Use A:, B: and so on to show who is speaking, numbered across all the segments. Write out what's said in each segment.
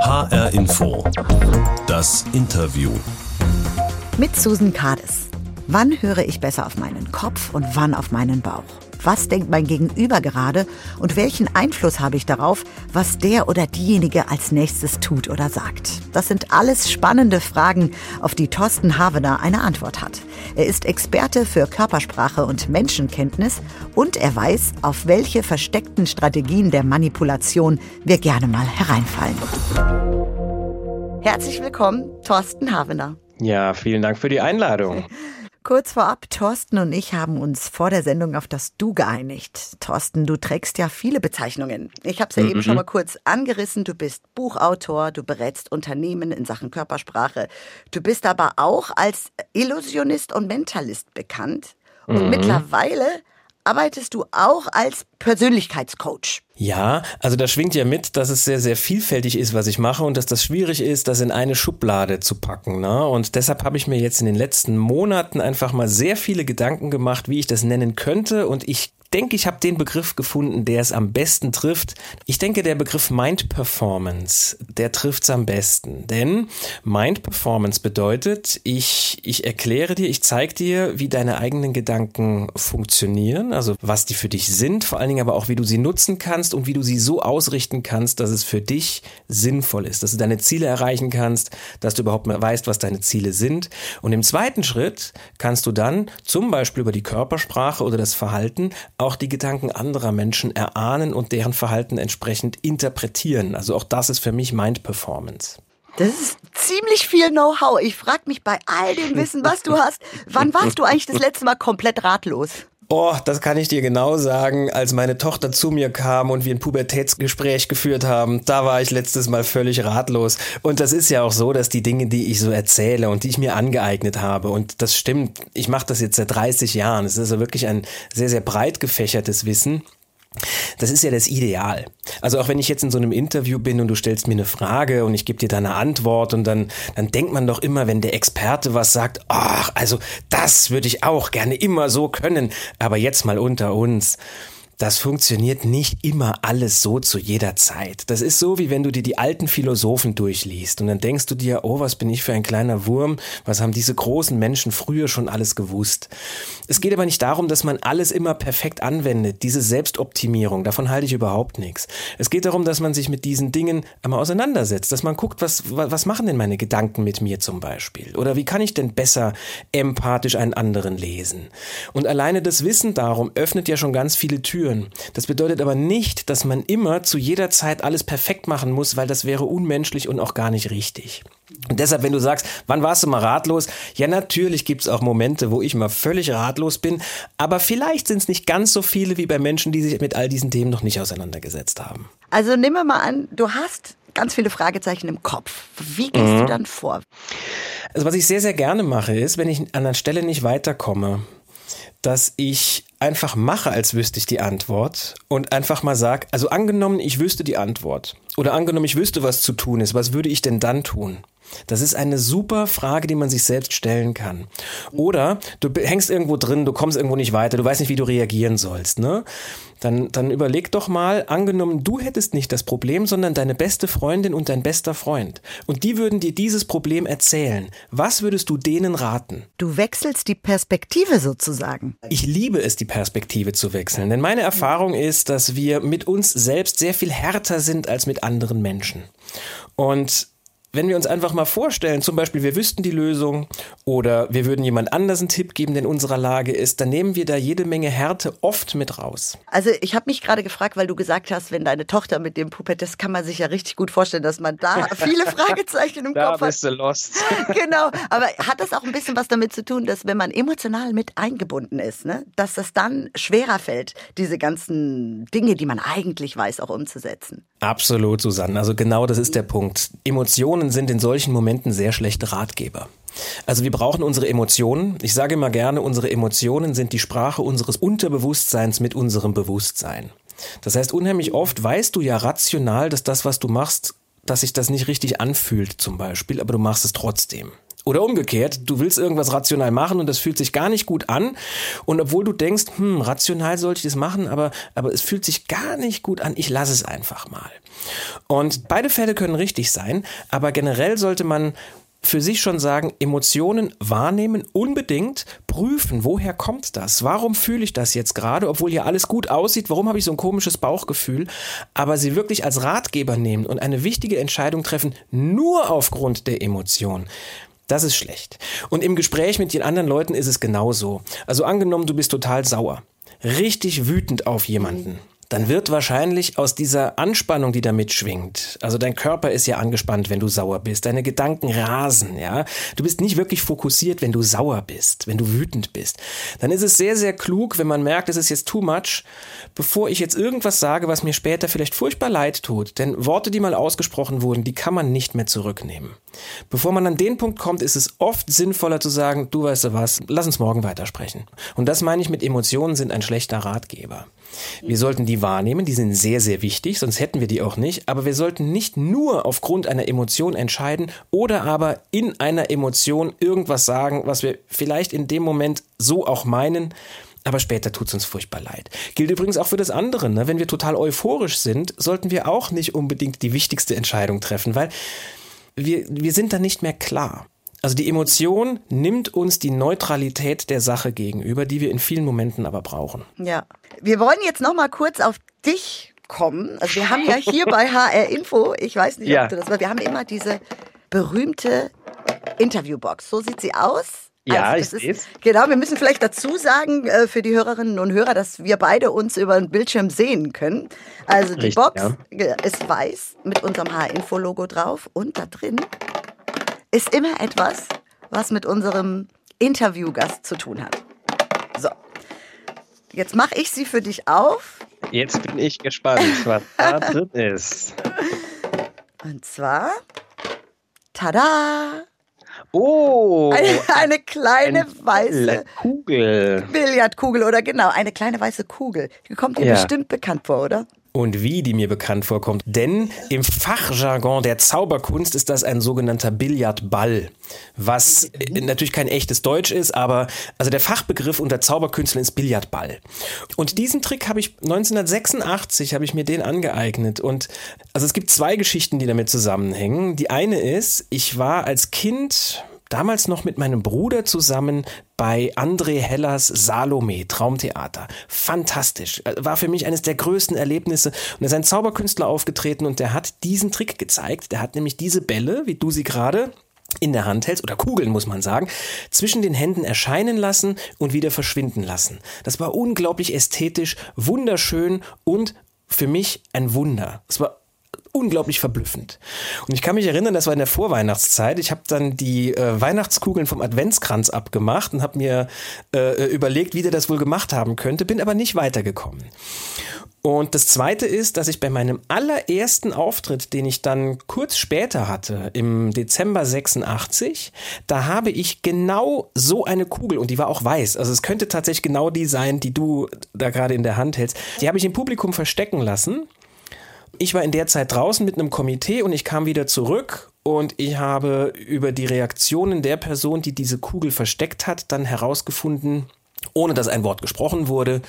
A: HR Info. Das Interview.
B: Mit Susan Kades. Wann höre ich besser auf meinen Kopf und wann auf meinen Bauch? Was denkt mein Gegenüber gerade und welchen Einfluss habe ich darauf, was der oder diejenige als nächstes tut oder sagt? Das sind alles spannende Fragen, auf die Thorsten Havener eine Antwort hat. Er ist Experte für Körpersprache und Menschenkenntnis und er weiß, auf welche versteckten Strategien der Manipulation wir gerne mal hereinfallen. Herzlich willkommen, Thorsten Havener.
C: Ja, vielen Dank für die Einladung.
B: Kurz vorab, Thorsten und ich haben uns vor der Sendung auf das Du geeinigt. Thorsten, du trägst ja viele Bezeichnungen. Ich habe es ja mhm. eben schon mal kurz angerissen. Du bist Buchautor, du berätst Unternehmen in Sachen Körpersprache. Du bist aber auch als Illusionist und Mentalist bekannt. Und mhm. mittlerweile arbeitest du auch als Persönlichkeitscoach.
C: Ja, also da schwingt ja mit, dass es sehr, sehr vielfältig ist, was ich mache und dass das schwierig ist, das in eine Schublade zu packen. Ne? Und deshalb habe ich mir jetzt in den letzten Monaten einfach mal sehr viele Gedanken gemacht, wie ich das nennen könnte. Und ich denke, ich habe den Begriff gefunden, der es am besten trifft. Ich denke, der Begriff Mind Performance, der trifft es am besten. Denn Mind Performance bedeutet, ich, ich erkläre dir, ich zeige dir, wie deine eigenen Gedanken funktionieren, also was die für dich sind, vor allen Dingen aber auch, wie du sie nutzen kannst und wie du sie so ausrichten kannst, dass es für dich sinnvoll ist, dass du deine Ziele erreichen kannst, dass du überhaupt weißt, was deine Ziele sind. Und im zweiten Schritt kannst du dann zum Beispiel über die Körpersprache oder das Verhalten auch die Gedanken anderer Menschen erahnen und deren Verhalten entsprechend interpretieren. Also auch das ist für mich Mind Performance.
B: Das ist ziemlich viel Know-how. Ich frage mich bei all dem Wissen, was du hast, wann warst du eigentlich das letzte Mal komplett ratlos?
C: Oh, das kann ich dir genau sagen. Als meine Tochter zu mir kam und wir ein Pubertätsgespräch geführt haben, da war ich letztes Mal völlig ratlos. Und das ist ja auch so, dass die Dinge, die ich so erzähle und die ich mir angeeignet habe, und das stimmt, ich mache das jetzt seit 30 Jahren. Es ist also wirklich ein sehr, sehr breit gefächertes Wissen. Das ist ja das Ideal. Also auch wenn ich jetzt in so einem Interview bin und du stellst mir eine Frage und ich gebe dir da eine Antwort und dann, dann denkt man doch immer, wenn der Experte was sagt, ach, also das würde ich auch gerne immer so können. Aber jetzt mal unter uns das funktioniert nicht immer alles so zu jeder Zeit. Das ist so, wie wenn du dir die alten Philosophen durchliest und dann denkst du dir, oh, was bin ich für ein kleiner Wurm, was haben diese großen Menschen früher schon alles gewusst. Es geht aber nicht darum, dass man alles immer perfekt anwendet, diese Selbstoptimierung, davon halte ich überhaupt nichts. Es geht darum, dass man sich mit diesen Dingen einmal auseinandersetzt, dass man guckt, was, was machen denn meine Gedanken mit mir zum Beispiel? Oder wie kann ich denn besser empathisch einen anderen lesen? Und alleine das Wissen darum öffnet ja schon ganz viele Türen führen. Das bedeutet aber nicht, dass man immer zu jeder Zeit alles perfekt machen muss, weil das wäre unmenschlich und auch gar nicht richtig. Und deshalb, wenn du sagst, wann warst du mal ratlos? Ja, natürlich gibt es auch Momente, wo ich mal völlig ratlos bin, aber vielleicht sind es nicht ganz so viele wie bei Menschen, die sich mit all diesen Themen noch nicht auseinandergesetzt haben.
B: Also nehmen wir mal an, du hast ganz viele Fragezeichen im Kopf. Wie gehst mhm. du dann vor?
C: Also was ich sehr, sehr gerne mache, ist, wenn ich an einer Stelle nicht weiterkomme, dass ich einfach mache, als wüsste ich die Antwort und einfach mal sag, also angenommen, ich wüsste die Antwort oder angenommen, ich wüsste, was zu tun ist, was würde ich denn dann tun? Das ist eine super Frage, die man sich selbst stellen kann. Oder du hängst irgendwo drin, du kommst irgendwo nicht weiter, du weißt nicht, wie du reagieren sollst, ne? dann, dann überleg doch mal, angenommen, du hättest nicht das Problem, sondern deine beste Freundin und dein bester Freund. Und die würden dir dieses Problem erzählen. Was würdest du denen raten?
B: Du wechselst die Perspektive sozusagen.
C: Ich liebe es, die Perspektive zu wechseln. Denn meine Erfahrung ist, dass wir mit uns selbst sehr viel härter sind als mit anderen Menschen. Und wenn wir uns einfach mal vorstellen, zum Beispiel wir wüssten die Lösung oder wir würden jemand anders einen Tipp geben, der in unserer Lage ist, dann nehmen wir da jede Menge Härte oft mit raus.
B: Also ich habe mich gerade gefragt, weil du gesagt hast, wenn deine Tochter mit dem Puppet, das kann man sich ja richtig gut vorstellen, dass man da viele Fragezeichen im da Kopf hat.
C: Da bist du lost.
B: genau, aber hat das auch ein bisschen was damit zu tun, dass wenn man emotional mit eingebunden ist, ne, dass das dann schwerer fällt, diese ganzen Dinge, die man eigentlich weiß, auch umzusetzen?
C: Absolut, Susanne. Also genau das ist der Punkt. Emotionen Emotionen sind in solchen Momenten sehr schlechte Ratgeber. Also wir brauchen unsere Emotionen. Ich sage immer gerne, unsere Emotionen sind die Sprache unseres Unterbewusstseins mit unserem Bewusstsein. Das heißt, unheimlich oft weißt du ja rational, dass das, was du machst, dass sich das nicht richtig anfühlt zum Beispiel, aber du machst es trotzdem. Oder umgekehrt, du willst irgendwas rational machen und das fühlt sich gar nicht gut an. Und obwohl du denkst, hm, rational sollte ich das machen, aber, aber es fühlt sich gar nicht gut an, ich lasse es einfach mal. Und beide Fälle können richtig sein, aber generell sollte man für sich schon sagen, Emotionen wahrnehmen, unbedingt prüfen, woher kommt das? Warum fühle ich das jetzt gerade, obwohl hier alles gut aussieht? Warum habe ich so ein komisches Bauchgefühl? Aber sie wirklich als Ratgeber nehmen und eine wichtige Entscheidung treffen, nur aufgrund der Emotion. Das ist schlecht. Und im Gespräch mit den anderen Leuten ist es genauso. Also angenommen, du bist total sauer, richtig wütend auf jemanden dann wird wahrscheinlich aus dieser Anspannung, die da mitschwingt, also dein Körper ist ja angespannt, wenn du sauer bist, deine Gedanken rasen, ja. Du bist nicht wirklich fokussiert, wenn du sauer bist, wenn du wütend bist. Dann ist es sehr, sehr klug, wenn man merkt, es ist jetzt too much, bevor ich jetzt irgendwas sage, was mir später vielleicht furchtbar leid tut. Denn Worte, die mal ausgesprochen wurden, die kann man nicht mehr zurücknehmen. Bevor man an den Punkt kommt, ist es oft sinnvoller zu sagen, du weißt du was, lass uns morgen weitersprechen. Und das meine ich mit Emotionen sind ein schlechter Ratgeber. Wir sollten die wahrnehmen, die sind sehr, sehr wichtig, sonst hätten wir die auch nicht. Aber wir sollten nicht nur aufgrund einer Emotion entscheiden oder aber in einer Emotion irgendwas sagen, was wir vielleicht in dem Moment so auch meinen. Aber später tut es uns furchtbar leid. Gilt übrigens auch für das andere. Ne? Wenn wir total euphorisch sind, sollten wir auch nicht unbedingt die wichtigste Entscheidung treffen, weil wir, wir sind dann nicht mehr klar. Also die Emotion nimmt uns die Neutralität der Sache gegenüber, die wir in vielen Momenten aber brauchen.
B: Ja. Wir wollen jetzt noch mal kurz auf dich kommen. Also wir haben ja hier bei HR Info, ich weiß nicht, ja. ob du das war, wir haben immer diese berühmte Interviewbox. So sieht sie aus.
C: Ja, also ich sehe es.
B: Genau, wir müssen vielleicht dazu sagen äh, für die Hörerinnen und Hörer, dass wir beide uns über den Bildschirm sehen können. Also die Richtig, Box ja. ist weiß mit unserem H-Info-Logo drauf und da drin ist immer etwas, was mit unserem Interviewgast zu tun hat. So, jetzt mache ich sie für dich auf.
C: Jetzt bin ich gespannt, was da drin ist.
B: Und zwar, tada!
C: Oh!
B: Eine, eine kleine eine weiße
C: Kugel.
B: Billardkugel oder genau, eine kleine weiße Kugel. Die kommt dir ja. bestimmt bekannt vor, oder?
C: Und wie die mir bekannt vorkommt. Denn im Fachjargon der Zauberkunst ist das ein sogenannter Billardball, was natürlich kein echtes Deutsch ist, aber also der Fachbegriff unter Zauberkünstlern ist Billardball. Und diesen Trick habe ich 1986 habe ich mir den angeeignet und also es gibt zwei Geschichten, die damit zusammenhängen. Die eine ist, ich war als Kind damals noch mit meinem Bruder zusammen bei André Hellers Salome Traumtheater. Fantastisch. Äh, war für mich eines der größten Erlebnisse. Und er ist ein Zauberkünstler aufgetreten und der hat diesen Trick gezeigt. Der hat nämlich diese Bälle, wie du sie gerade in der Hand hältst, oder Kugeln muss man sagen, zwischen den Händen erscheinen lassen und wieder verschwinden lassen. Das war unglaublich ästhetisch, wunderschön und für mich ein Wunder. Es war unglaublich verblüffend. Und ich kann mich erinnern, das war in der Vorweihnachtszeit. Ich habe dann die äh, Weihnachtskugeln vom Adventskranz abgemacht und habe mir äh, überlegt, wie der das wohl gemacht haben könnte, bin aber nicht weitergekommen. Und das zweite ist, dass ich bei meinem allerersten Auftritt, den ich dann kurz später hatte, im Dezember 86, da habe ich genau so eine Kugel und die war auch weiß. Also es könnte tatsächlich genau die sein, die du da gerade in der Hand hältst. Die habe ich im Publikum verstecken lassen ich war in der Zeit draußen mit einem Komitee und ich kam wieder zurück und ich habe über die Reaktionen der Person, die diese Kugel versteckt hat, dann herausgefunden, ohne dass ein Wort gesprochen wurde,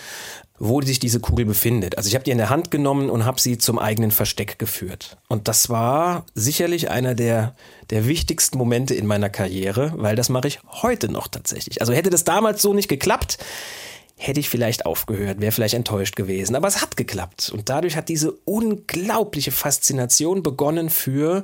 C: wo sich diese Kugel befindet. Also ich habe die in der Hand genommen und habe sie zum eigenen Versteck geführt. Und das war sicherlich einer der, der wichtigsten Momente in meiner Karriere, weil das mache ich heute noch tatsächlich. Also hätte das damals so nicht geklappt, hätte ich vielleicht aufgehört, wäre vielleicht enttäuscht gewesen. Aber es hat geklappt. Und dadurch hat diese unglaubliche Faszination begonnen für,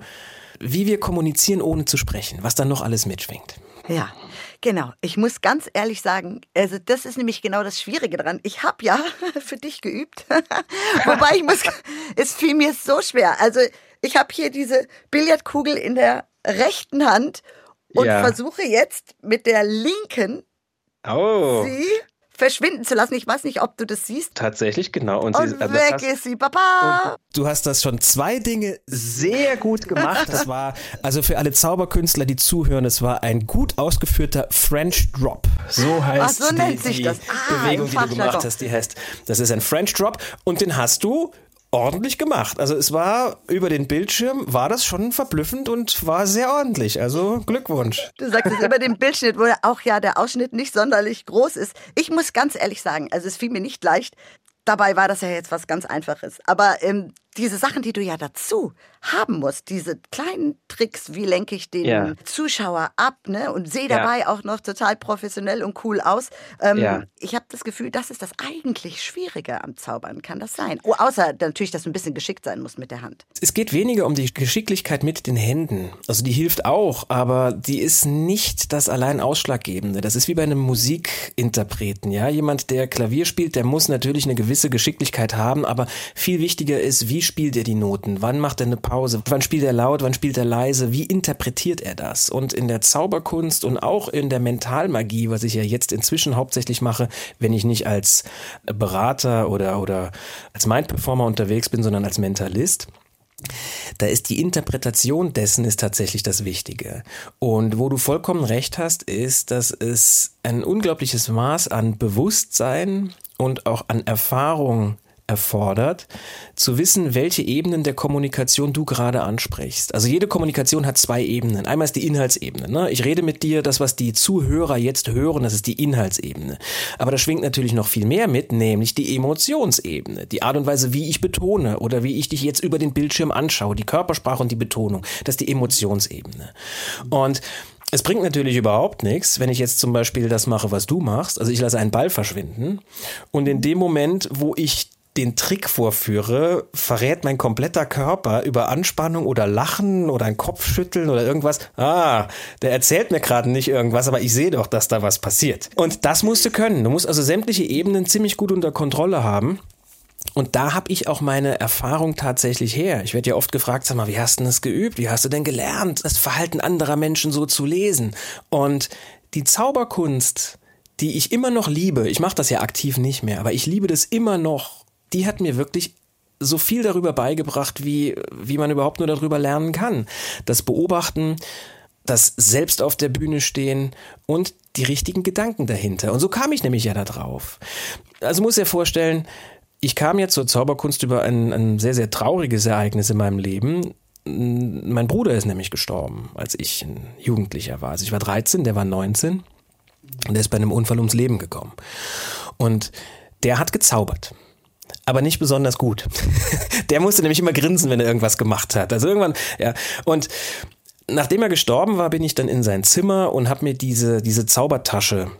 C: wie wir kommunizieren, ohne zu sprechen, was dann noch alles mitschwingt.
B: Ja, genau. Ich muss ganz ehrlich sagen, also das ist nämlich genau das Schwierige daran. Ich habe ja für dich geübt, wobei ich muss, es fiel mir so schwer. Also ich habe hier diese Billardkugel in der rechten Hand und ja. versuche jetzt mit der linken
C: oh.
B: sie verschwinden zu lassen. Ich weiß nicht, ob du das siehst.
C: Tatsächlich, genau.
B: Und, und sie, also weg ist sie, Papa.
C: Du hast das schon zwei Dinge sehr gut gemacht. Das war, also für alle Zauberkünstler, die zuhören, es war ein gut ausgeführter French Drop. So heißt Ach,
B: so
C: die,
B: sich
C: die
B: das.
C: Ah, Bewegung, die du gemacht hast. Die heißt, das ist ein French Drop und den hast du ordentlich gemacht. Also es war über den Bildschirm, war das schon verblüffend und war sehr ordentlich. Also Glückwunsch.
B: Du sagst es über den Bildschnitt, wo auch ja der Ausschnitt nicht sonderlich groß ist. Ich muss ganz ehrlich sagen, also es fiel mir nicht leicht. Dabei war das ja jetzt was ganz Einfaches. Aber ähm, diese Sachen, die du ja dazu haben musst, diese kleinen Tricks, wie lenke ich den ja. Zuschauer ab ne? und sehe dabei ja. auch noch total professionell und cool aus. Ähm, ja. Ich habe das Gefühl, das ist das eigentlich Schwierige am Zaubern. Kann das sein? Oh, außer natürlich, dass du ein bisschen geschickt sein musst mit der Hand.
C: Es geht weniger um die Geschicklichkeit mit den Händen. Also die hilft auch, aber die ist nicht das allein Ausschlaggebende. Das ist wie bei einem Musikinterpreten. Ja, jemand, der Klavier spielt, der muss natürlich eine gewisse Geschicklichkeit haben, aber viel wichtiger ist, wie spielt er die Noten? Wann macht er eine Pause? Wann spielt er laut? Wann spielt er leise? Wie interpretiert er das? Und in der Zauberkunst und auch in der Mentalmagie, was ich ja jetzt inzwischen hauptsächlich mache, wenn ich nicht als Berater oder, oder als Mind-Performer unterwegs bin, sondern als Mentalist, da ist die Interpretation dessen ist tatsächlich das Wichtige. Und wo du vollkommen recht hast, ist, dass es ein unglaubliches Maß an Bewusstsein und auch an Erfahrung erfordert, zu wissen, welche Ebenen der Kommunikation du gerade ansprichst. Also jede Kommunikation hat zwei Ebenen. Einmal ist die Inhaltsebene. Ne? Ich rede mit dir, das, was die Zuhörer jetzt hören, das ist die Inhaltsebene. Aber da schwingt natürlich noch viel mehr mit, nämlich die Emotionsebene. Die Art und Weise, wie ich betone oder wie ich dich jetzt über den Bildschirm anschaue, die Körpersprache und die Betonung, das ist die Emotionsebene. Und es bringt natürlich überhaupt nichts, wenn ich jetzt zum Beispiel das mache, was du machst. Also ich lasse einen Ball verschwinden und in dem Moment, wo ich den Trick vorführe, verrät mein kompletter Körper über Anspannung oder Lachen oder ein Kopfschütteln oder irgendwas. Ah, der erzählt mir gerade nicht irgendwas, aber ich sehe doch, dass da was passiert. Und das musst du können. Du musst also sämtliche Ebenen ziemlich gut unter Kontrolle haben. Und da habe ich auch meine Erfahrung tatsächlich her. Ich werde ja oft gefragt, sag mal, wie hast du das geübt? Wie hast du denn gelernt, das Verhalten anderer Menschen so zu lesen? Und die Zauberkunst, die ich immer noch liebe, ich mache das ja aktiv nicht mehr, aber ich liebe das immer noch, die hat mir wirklich so viel darüber beigebracht, wie, wie man überhaupt nur darüber lernen kann. Das Beobachten, das selbst auf der Bühne stehen und die richtigen Gedanken dahinter. Und so kam ich nämlich ja da drauf. Also muss ich vorstellen, ich kam jetzt zur Zauberkunst über ein, ein sehr, sehr trauriges Ereignis in meinem Leben. Mein Bruder ist nämlich gestorben, als ich ein Jugendlicher war. Also ich war 13, der war 19 und der ist bei einem Unfall ums Leben gekommen. Und der hat gezaubert aber nicht besonders gut. Der musste nämlich immer grinsen, wenn er irgendwas gemacht hat. Also irgendwann, ja. Und nachdem er gestorben war, bin ich dann in sein Zimmer und habe mir diese, diese Zaubertasche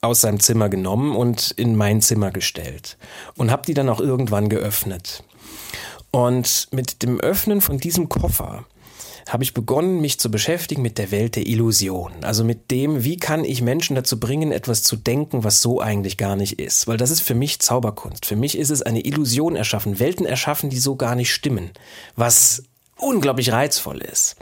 C: aus seinem Zimmer genommen und in mein Zimmer gestellt und habe die dann auch irgendwann geöffnet. Und mit dem Öffnen von diesem Koffer habe ich begonnen, mich zu beschäftigen mit der Welt der Illusion. Also mit dem, wie kann ich Menschen dazu bringen, etwas zu denken, was so eigentlich gar nicht ist. Weil das ist für mich Zauberkunst. Für mich ist es eine Illusion erschaffen, Welten erschaffen, die so gar nicht stimmen. Was unglaublich reizvoll ist.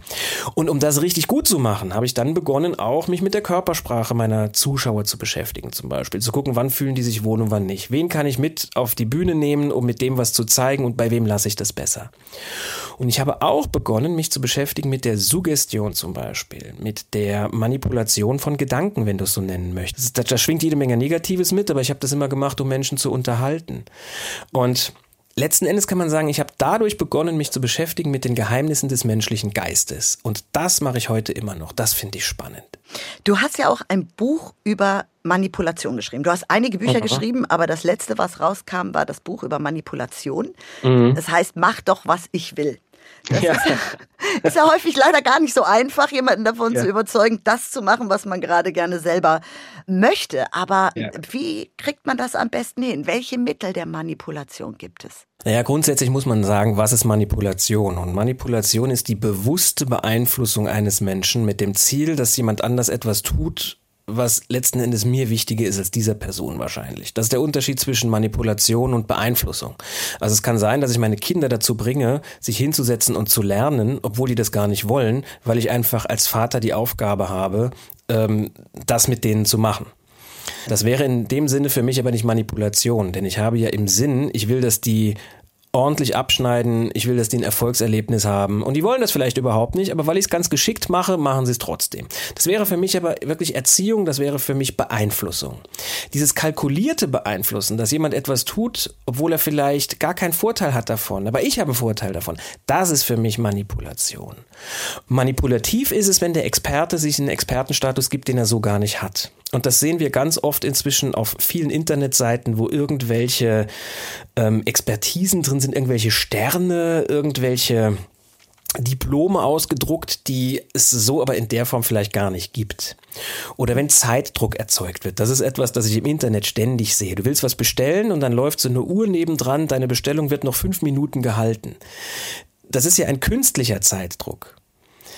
C: Und um das richtig gut zu machen, habe ich dann begonnen, auch mich mit der Körpersprache meiner Zuschauer zu beschäftigen, zum Beispiel. Zu gucken, wann fühlen die sich wohl und wann nicht. Wen kann ich mit auf die Bühne nehmen, um mit dem was zu zeigen und bei wem lasse ich das besser. Und ich habe auch begonnen, mich zu beschäftigen mit der Suggestion zum Beispiel, mit der Manipulation von Gedanken, wenn du es so nennen möchtest. Da, da schwingt jede Menge Negatives mit, aber ich habe das immer gemacht, um Menschen zu unterhalten. Und Letzten Endes kann man sagen, ich habe dadurch begonnen, mich zu beschäftigen mit den Geheimnissen des menschlichen Geistes. Und das mache ich heute immer noch. Das finde ich spannend.
B: Du hast ja auch ein Buch über Manipulation geschrieben. Du hast einige Bücher mhm. geschrieben, aber das letzte, was rauskam, war das Buch über Manipulation. Mhm. Das heißt, mach doch, was ich will. Das ja. Ist, ja, ist, ja, häufig leider gar nicht so einfach, jemanden davon ja. zu überzeugen, das zu machen, was man gerade gerne selber möchte. Aber wie kriegt man das am besten hin? Welche Mittel der Manipulation gibt es?
C: Naja, grundsätzlich muss man sagen, was ist Manipulation? Und Manipulation ist die bewusste Beeinflussung eines Menschen mit dem Ziel, dass jemand anders etwas tut, was letzten Endes mir wichtiger ist als dieser Person wahrscheinlich. Das ist der Unterschied zwischen Manipulation und Beeinflussung. Also es kann sein, dass ich meine Kinder dazu bringe, sich hinzusetzen und zu lernen, obwohl die das gar nicht wollen, weil ich einfach als Vater die Aufgabe habe, ähm, das mit denen zu machen. Das wäre in dem Sinne für mich aber nicht Manipulation, denn ich habe ja im Sinn, ich will, dass die ordentlich abschneiden, ich will, dass die ein Erfolgserlebnis haben. Und die wollen das vielleicht überhaupt nicht, aber weil ich es ganz geschickt mache, machen sie es trotzdem. Das wäre für mich aber wirklich Erziehung, das wäre für mich Beeinflussung. Dieses kalkulierte Beeinflussen, dass jemand etwas tut, obwohl er vielleicht gar keinen Vorteil hat davon, aber ich habe einen Vorteil davon, das ist für mich Manipulation. Manipulativ ist es, wenn der Experte sich einen Expertenstatus gibt, den er so gar nicht hat. Und das sehen wir ganz oft inzwischen auf vielen Internetseiten, wo irgendwelche ähm, Expertisen drin sind, irgendwelche Sterne, irgendwelche Diplome ausgedruckt, die es so aber in der Form vielleicht gar nicht gibt. Oder wenn Zeitdruck erzeugt wird. Das ist etwas, das ich im Internet ständig sehe. Du willst was bestellen und dann läuft so eine Uhr nebendran, deine Bestellung wird noch fünf Minuten gehalten. Das ist ja ein künstlicher Zeitdruck.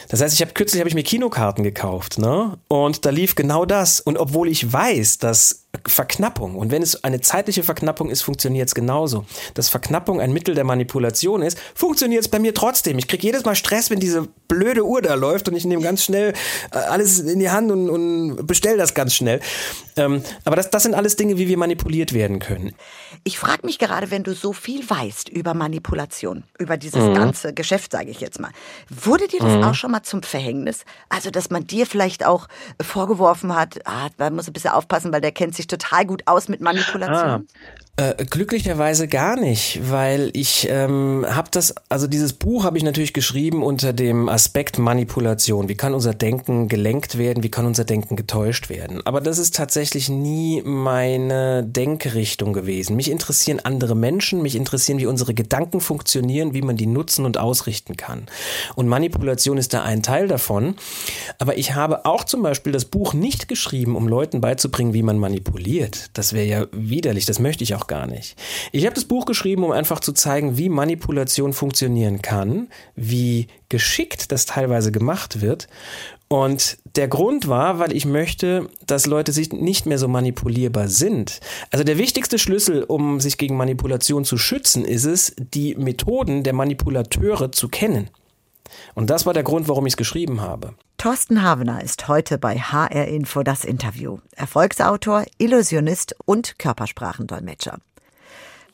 C: Das heißt, ich habe kürzlich habe ich mir Kinokarten gekauft, ne? Und da lief genau das. Und obwohl ich weiß, dass Verknappung. Und wenn es eine zeitliche Verknappung ist, funktioniert es genauso. Dass Verknappung ein Mittel der Manipulation ist, funktioniert es bei mir trotzdem. Ich kriege jedes Mal Stress, wenn diese blöde Uhr da läuft und ich nehme ganz schnell äh, alles in die Hand und, und bestelle das ganz schnell. Ähm, aber das, das sind alles Dinge, wie wir manipuliert werden können.
B: Ich frage mich gerade, wenn du so viel weißt über Manipulation, über dieses mhm. ganze Geschäft, sage ich jetzt mal, wurde dir das mhm. auch schon mal zum Verhängnis? Also, dass man dir vielleicht auch vorgeworfen hat, ah, man muss ein bisschen aufpassen, weil der kennt sich sich total gut aus mit Manipulation?
C: Ah, äh, glücklicherweise gar nicht, weil ich ähm, habe das, also dieses Buch habe ich natürlich geschrieben unter dem Aspekt Manipulation. Wie kann unser Denken gelenkt werden? Wie kann unser Denken getäuscht werden? Aber das ist tatsächlich nie meine Denkrichtung gewesen. Mich interessieren andere Menschen, mich interessieren, wie unsere Gedanken funktionieren, wie man die nutzen und ausrichten kann. Und Manipulation ist da ein Teil davon. Aber ich habe auch zum Beispiel das Buch nicht geschrieben, um Leuten beizubringen, wie man manipuliert. Das wäre ja widerlich. Das möchte ich auch gar nicht. Ich habe das Buch geschrieben, um einfach zu zeigen, wie Manipulation funktionieren kann, wie geschickt das teilweise gemacht wird. Und der Grund war, weil ich möchte, dass Leute sich nicht mehr so manipulierbar sind. Also der wichtigste Schlüssel, um sich gegen Manipulation zu schützen, ist es, die Methoden der Manipulateure zu kennen. Und das war der Grund, warum ich es geschrieben habe.
B: Thorsten Havener ist heute bei HR Info das Interview. Erfolgsautor, Illusionist und Körpersprachendolmetscher.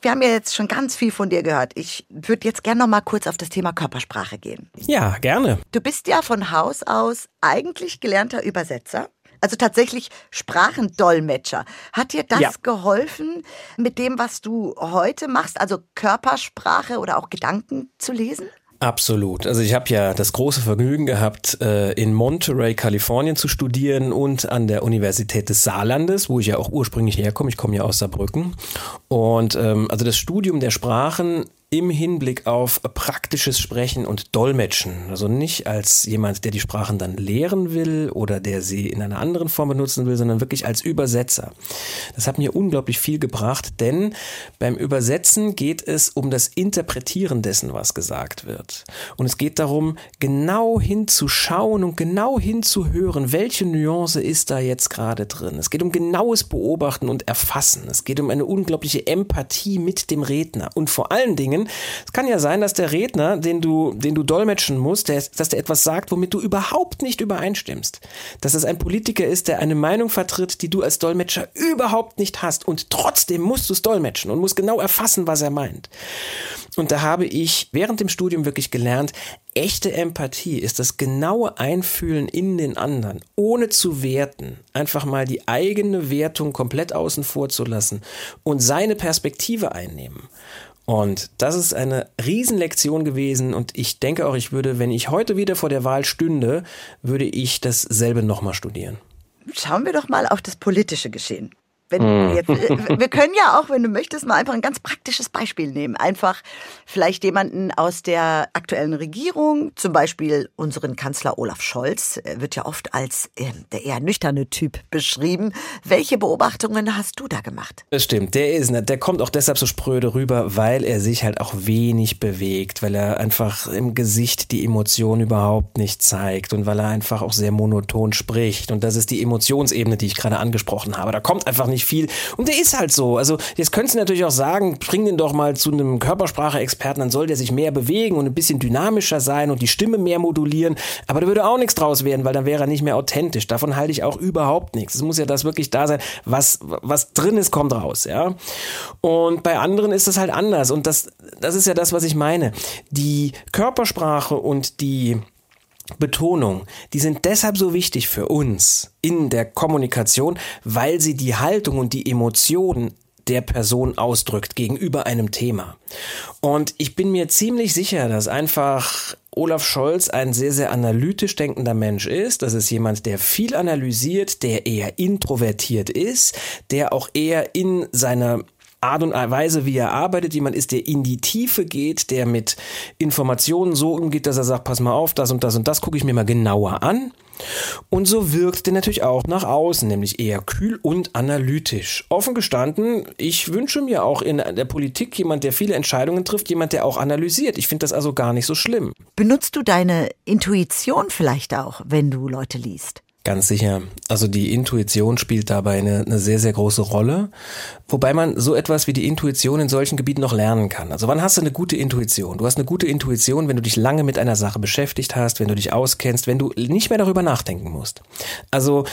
B: Wir haben ja jetzt schon ganz viel von dir gehört. Ich würde jetzt gerne noch mal kurz auf das Thema Körpersprache gehen.
C: Ja, gerne.
B: Du bist ja von Haus aus eigentlich gelernter Übersetzer. Also tatsächlich Sprachendolmetscher. Hat dir das ja. geholfen, mit dem, was du heute machst, also Körpersprache oder auch Gedanken zu lesen?
C: Absolut. Also ich habe ja das große Vergnügen gehabt, äh, in Monterey, Kalifornien zu studieren und an der Universität des Saarlandes, wo ich ja auch ursprünglich herkomme. Ich komme ja aus Saarbrücken. Und ähm, also das Studium der Sprachen im Hinblick auf praktisches Sprechen und Dolmetschen. Also nicht als jemand, der die Sprachen dann lehren will oder der sie in einer anderen Form benutzen will, sondern wirklich als Übersetzer. Das hat mir unglaublich viel gebracht, denn beim Übersetzen geht es um das Interpretieren dessen, was gesagt wird. Und es geht darum, genau hinzuschauen und genau hinzuhören, welche Nuance ist da jetzt gerade drin. Es geht um genaues Beobachten und Erfassen. Es geht um eine unglaubliche Empathie mit dem Redner und vor allen Dingen Dingen. Es kann ja sein, dass der Redner, den du, den du dolmetschen musst, der, dass der etwas sagt, womit du überhaupt nicht übereinstimmst. Dass es ein Politiker ist, der eine Meinung vertritt, die du als Dolmetscher überhaupt nicht hast. Und trotzdem musst du es dolmetschen und musst genau erfassen, was er meint. Und da habe ich während dem Studium wirklich gelernt, echte Empathie ist das genaue Einfühlen in den anderen, ohne zu werten, einfach mal die eigene Wertung komplett außen vor zu lassen und seine Perspektive einnehmen. Und das ist eine Riesenlektion gewesen und ich denke auch, ich würde, wenn ich heute wieder vor der Wahl stünde, würde ich dasselbe nochmal studieren.
B: Schauen wir doch mal auf das politische Geschehen. Wenn hm. jetzt, äh, wir können ja auch, wenn du möchtest, mal einfach ein ganz praktisches Beispiel nehmen. Einfach vielleicht jemanden aus der aktuellen Regierung, zum Beispiel unseren Kanzler Olaf Scholz, wird ja oft als äh, der eher nüchterne Typ beschrieben. Welche Beobachtungen hast du da gemacht?
C: Das stimmt, der ist, der kommt auch deshalb so spröde rüber, weil er sich halt auch wenig bewegt, weil er einfach im Gesicht die Emotion überhaupt nicht zeigt und weil er einfach auch sehr monoton spricht. Und das ist die Emotionsebene, die ich gerade angesprochen habe. Da kommt einfach nicht wahnsinnig viel. Und der ist halt so. Also jetzt könntest du natürlich auch sagen, bring den doch mal zu einem Körpersprache-Experten, dann soll der sich mehr bewegen und ein bisschen dynamischer sein und die Stimme mehr modulieren. Aber da würde auch nichts draus werden, weil dann wäre er nicht mehr authentisch. Davon halte ich auch überhaupt nichts. Es muss ja das wirklich da sein, was, was drin ist, kommt raus, ja. Und bei anderen ist das halt anders. Und das, das ist ja das, was ich meine. Die Körpersprache und die Betonung, die sind deshalb so wichtig für uns in der Kommunikation, weil sie die Haltung und die Emotionen der Person ausdrückt gegenüber einem Thema. Und ich bin mir ziemlich sicher, dass einfach Olaf Scholz ein sehr, sehr analytisch denkender Mensch ist. Das ist jemand, der viel analysiert, der eher introvertiert ist, der auch eher in seiner Art und Weise, wie er arbeitet, jemand ist, der in die Tiefe geht, der mit Informationen so umgeht, dass er sagt, pass mal auf, das und das und das gucke ich mir mal genauer an. Und so wirkt er natürlich auch nach außen, nämlich eher kühl und analytisch. Offen gestanden, ich wünsche mir auch in der Politik jemand, der viele Entscheidungen trifft, jemand, der auch analysiert. Ich finde das also gar nicht so schlimm.
B: Benutzt du deine Intuition vielleicht auch, wenn du Leute liest?
C: Ganz sicher. Also die Intuition spielt dabei eine, eine, sehr, sehr große Rolle. Wobei man so etwas wie die Intuition in solchen Gebieten noch lernen kann. Also wann hast du eine gute Intuition? Du hast eine gute Intuition, wenn du dich lange mit einer Sache beschäftigt hast, wenn du dich auskennst, wenn du nicht mehr darüber nachdenken musst. Also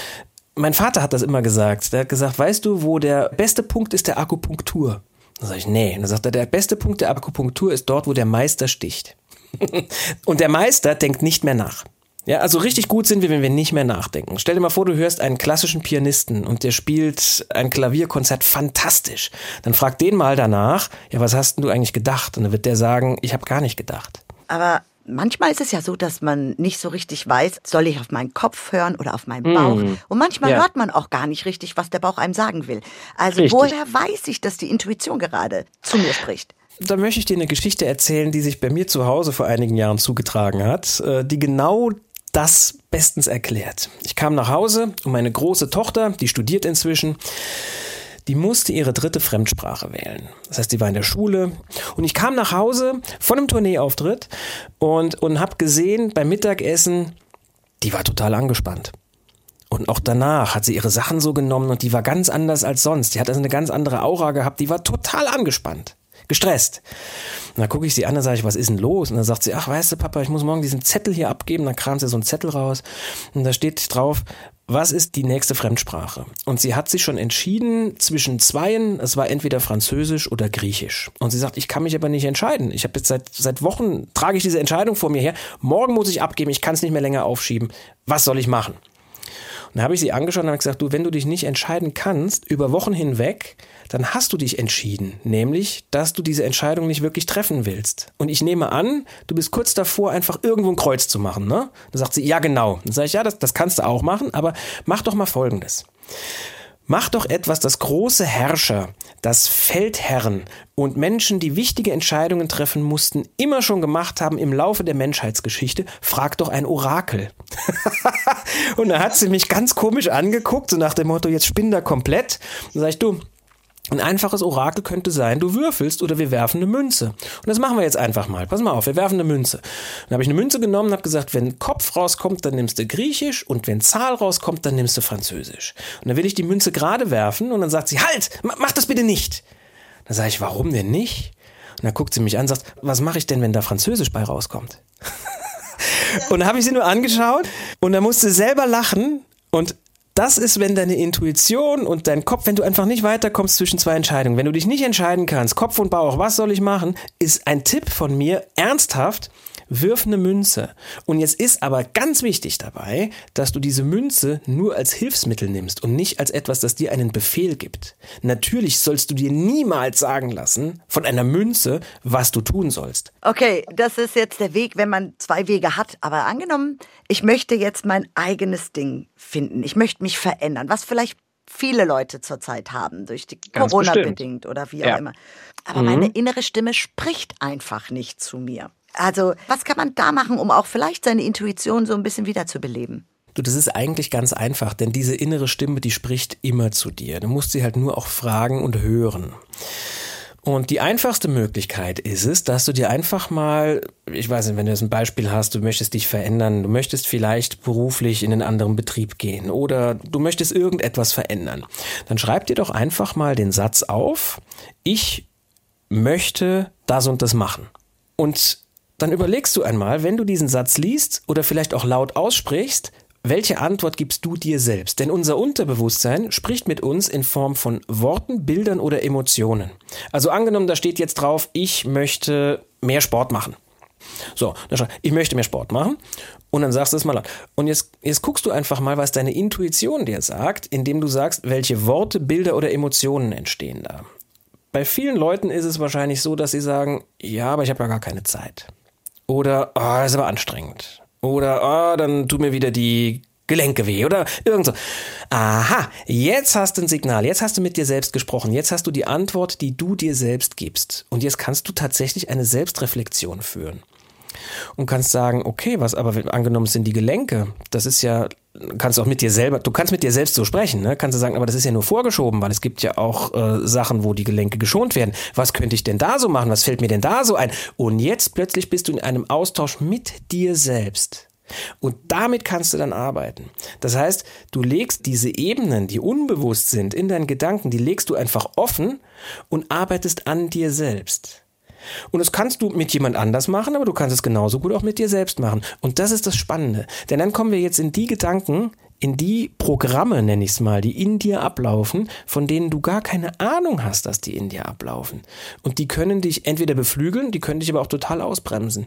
C: mein Vater hat das immer gesagt. Der hat gesagt, weißt du, wo der beste Punkt ist der Akupunktur? Dann sage ich, nee. Und dann sagt er, der beste Punkt der Akupunktur ist dort, wo der Meister sticht. Und der Meister denkt nicht mehr nach. Ja, also richtig gut sind wir, wenn wir nicht mehr nachdenken. Stell dir mal vor, du hörst einen klassischen Pianisten und der spielt ein Klavierkonzert fantastisch. Dann frag den mal danach, ja, was hast denn du eigentlich gedacht? Und dann wird der sagen, ich habe gar nicht gedacht.
B: Aber manchmal ist es ja so, dass man nicht so richtig weiß, soll ich auf meinen Kopf hören oder auf meinen Bauch? Mm. Und manchmal ja. hört man auch gar nicht richtig, was der Bauch einem sagen will. Also richtig. woher weiß ich, dass die Intuition gerade zu mir spricht?
C: Da möchte ich dir eine Geschichte erzählen, die sich bei mir zu Hause vor einigen Jahren zugetragen hat, äh, die genau das bestens erklärt. Ich kam nach Hause und meine große Tochter, die studiert inzwischen, die musste ihre dritte Fremdsprache wählen. Das heißt, die war in der Schule und ich kam nach Hause von einem Tourneeauftritt und, und habe gesehen beim Mittagessen, die war total angespannt. Und auch danach hat sie ihre Sachen so genommen und die war ganz anders als sonst. Die hat also eine ganz andere Aura gehabt, die war total angespannt gestresst. Und dann gucke ich sie an, dann sage ich, was ist denn los? Und dann sagt sie, ach, weißt du, Papa, ich muss morgen diesen Zettel hier abgeben. Dann kramt sie so einen Zettel raus und da steht drauf, was ist die nächste Fremdsprache? Und sie hat sich schon entschieden zwischen zweien, es war entweder Französisch oder Griechisch. Und sie sagt, ich kann mich aber nicht entscheiden. Ich habe jetzt seit, seit Wochen, trage ich diese Entscheidung vor mir her. Morgen muss ich abgeben, ich kann es nicht mehr länger aufschieben. Was soll ich machen? Und dann habe ich sie angeschaut und habe gesagt, du, wenn du dich nicht entscheiden kannst, über Wochen hinweg, dann hast du dich entschieden, nämlich, dass du diese Entscheidung nicht wirklich treffen willst. Und ich nehme an, du bist kurz davor, einfach irgendwo ein Kreuz zu machen. Ne? Dann sagt sie, ja genau. Dann sage ich, ja, das, das kannst du auch machen, aber mach doch mal Folgendes. Mach doch etwas, das große Herrscher, das Feldherren und Menschen, die wichtige Entscheidungen treffen mussten, immer schon gemacht haben im Laufe der Menschheitsgeschichte. Frag doch ein Orakel. und da hat sie mich ganz komisch angeguckt, so nach dem Motto, jetzt spinn da komplett. Dann sag ich, du, ein einfaches Orakel könnte sein, du würfelst oder wir werfen eine Münze. Und das machen wir jetzt einfach mal. Pass mal auf, wir werfen eine Münze. Dann habe ich eine Münze genommen und habe gesagt, wenn Kopf rauskommt, dann nimmst du Griechisch und wenn Zahl rauskommt, dann nimmst du Französisch. Und dann will ich die Münze gerade werfen und dann sagt sie, halt, mach das bitte nicht. Dann sage ich, warum denn nicht? Und dann guckt sie mich an und sagt, was mache ich denn, wenn da Französisch bei rauskommt? und dann habe ich sie nur angeschaut und dann musste sie selber lachen und das ist, wenn deine Intuition und dein Kopf, wenn du einfach nicht weiterkommst zwischen zwei Entscheidungen, wenn du dich nicht entscheiden kannst, Kopf und Bauch, was soll ich machen, ist ein Tipp von mir ernsthaft, wirf eine Münze. Und jetzt ist aber ganz wichtig dabei, dass du diese Münze nur als Hilfsmittel nimmst und nicht als etwas, das dir einen Befehl gibt. Natürlich sollst du dir niemals sagen lassen von einer Münze, was du tun sollst.
B: Okay, das ist jetzt der Weg, wenn man zwei Wege hat. Aber angenommen, ich möchte jetzt mein eigenes Ding finden. Ich möchte mich verändern, was vielleicht viele Leute zurzeit haben, durch die Corona bedingt oder wie auch ja. immer. Aber mhm. meine innere Stimme spricht einfach nicht zu mir. Also, was kann man da machen, um auch vielleicht seine Intuition so ein bisschen wiederzubeleben?
C: Du, das ist eigentlich ganz einfach, denn diese innere Stimme, die spricht immer zu dir. Du musst sie halt nur auch fragen und hören. Und die einfachste Möglichkeit ist es, dass du dir einfach mal, ich weiß nicht, wenn du jetzt ein Beispiel hast, du möchtest dich verändern, du möchtest vielleicht beruflich in einen anderen Betrieb gehen oder du möchtest irgendetwas verändern, dann schreib dir doch einfach mal den Satz auf, ich möchte das und das machen. Und dann überlegst du einmal, wenn du diesen Satz liest oder vielleicht auch laut aussprichst, welche Antwort gibst du dir selbst? Denn unser Unterbewusstsein spricht mit uns in Form von Worten, Bildern oder Emotionen. Also angenommen, da steht jetzt drauf, ich möchte mehr Sport machen. So, ich möchte mehr Sport machen. Und dann sagst du es mal laut. Und jetzt, jetzt guckst du einfach mal, was deine Intuition dir sagt, indem du sagst, welche Worte, Bilder oder Emotionen entstehen da. Bei vielen Leuten ist es wahrscheinlich so, dass sie sagen, ja, aber ich habe ja gar keine Zeit. Oder, oh, das ist aber anstrengend. Oder, oh, dann tut mir wieder die Gelenke weh oder irgend so. Aha, jetzt hast du ein Signal, jetzt hast du mit dir selbst gesprochen, jetzt hast du die Antwort, die du dir selbst gibst. Und jetzt kannst du tatsächlich eine Selbstreflexion führen. Und kannst sagen, okay, was aber angenommen sind die Gelenke, das ist ja kannst auch mit dir selber, du kannst mit dir selbst so sprechen, ne? kannst du sagen, aber das ist ja nur vorgeschoben, weil es gibt ja auch äh, Sachen, wo die Gelenke geschont werden. Was könnte ich denn da so machen? Was fällt mir denn da so ein? Und jetzt plötzlich bist du in einem Austausch mit dir selbst. Und damit kannst du dann arbeiten. Das heißt, du legst diese Ebenen, die unbewusst sind, in deinen Gedanken, die legst du einfach offen und arbeitest an dir selbst. Und das kannst du mit jemand anders machen, aber du kannst es genauso gut auch mit dir selbst machen. Und das ist das Spannende. Denn dann kommen wir jetzt in die Gedanken, in die Programme, nenne ich es mal, die in dir ablaufen, von denen du gar keine Ahnung hast, dass die in dir ablaufen. Und die können dich entweder beflügeln, die können dich aber auch total ausbremsen.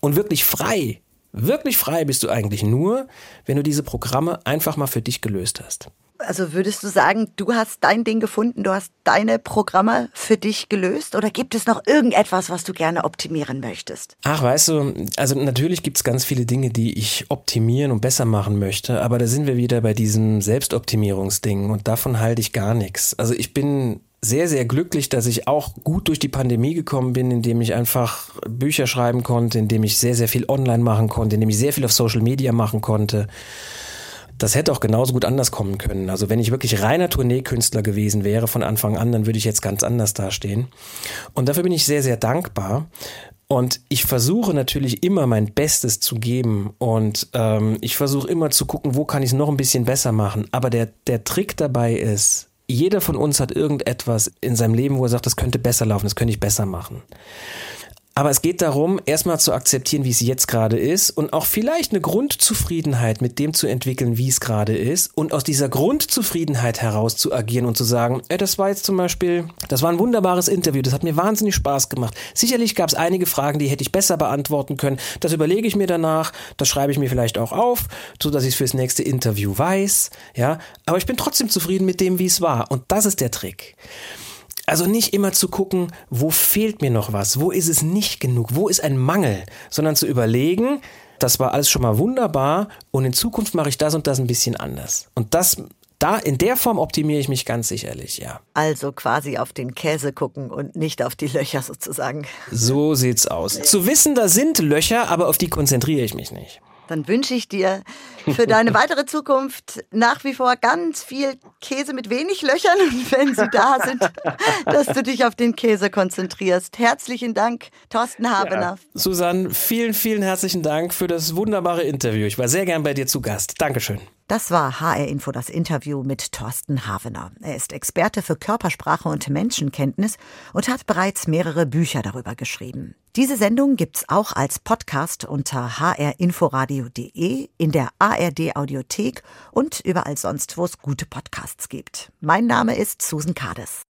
C: Und wirklich frei, wirklich frei bist du eigentlich nur, wenn du diese Programme einfach mal für dich gelöst hast.
B: Also würdest du sagen, du hast dein Ding gefunden, du hast deine Programme für dich gelöst oder gibt es noch irgendetwas, was du gerne optimieren möchtest?
C: Ach, weißt du, also natürlich gibt es ganz viele Dinge, die ich optimieren und besser machen möchte, aber da sind wir wieder bei diesem Selbstoptimierungsding und davon halte ich gar nichts. Also ich bin sehr, sehr glücklich, dass ich auch gut durch die Pandemie gekommen bin, indem ich einfach Bücher schreiben konnte, indem ich sehr, sehr viel online machen konnte, indem ich sehr viel auf Social Media machen konnte das hätte auch genauso gut anders kommen können. Also wenn ich wirklich reiner Tourneekünstler gewesen wäre von Anfang an, dann würde ich jetzt ganz anders dastehen. Und dafür bin ich sehr, sehr dankbar. Und ich versuche natürlich immer mein Bestes zu geben und ähm, ich versuche immer zu gucken, wo kann ich es noch ein bisschen besser machen. Aber der, der Trick dabei ist, jeder von uns hat irgendetwas in seinem Leben, wo er sagt, das könnte besser laufen, das könnte ich besser machen. Aber es geht darum, erstmal zu akzeptieren, wie es jetzt gerade ist und auch vielleicht eine Grundzufriedenheit mit dem zu entwickeln, wie es gerade ist und aus dieser Grundzufriedenheit heraus zu agieren und zu sagen, ey, das war jetzt zum Beispiel, das war ein wunderbares Interview, das hat mir wahnsinnig Spaß gemacht. Sicherlich gab es einige Fragen, die hätte ich besser beantworten können. Das überlege ich mir danach, das schreibe ich mir vielleicht auch auf, so dass ich es fürs nächste Interview weiß, ja. Aber ich bin trotzdem zufrieden mit dem, wie es war. Und das ist der Trick. Also nicht immer zu gucken, wo fehlt mir noch was, wo ist es nicht genug, wo ist ein Mangel, sondern zu überlegen, das war alles schon mal wunderbar und in Zukunft mache ich das und das ein bisschen anders. Und das da in der Form optimiere ich mich ganz sicherlich, ja.
B: Also quasi auf den Käse gucken und nicht auf die Löcher sozusagen.
C: So sieht's aus. Zu wissen, da sind Löcher, aber auf die konzentriere ich mich nicht
B: dann wünsche ich dir für deine weitere Zukunft nach wie vor ganz viel Käse mit wenig Löchern und wenn sie da sind, dass du dich auf den Käse konzentrierst. Herzlichen Dank, Thorsten Habener. Ja.
C: Susanne, vielen, vielen herzlichen Dank für das wunderbare Interview. Ich war sehr gern bei dir zu Gast. Dankeschön.
B: Das war HR Info das Interview mit Thorsten Havener. Er ist Experte für Körpersprache und Menschenkenntnis und hat bereits mehrere Bücher darüber geschrieben. Diese Sendung gibt's auch als Podcast unter hrinforadio.de, in der ARD Audiothek und überall sonst, wo es gute Podcasts gibt. Mein Name ist Susan Kades.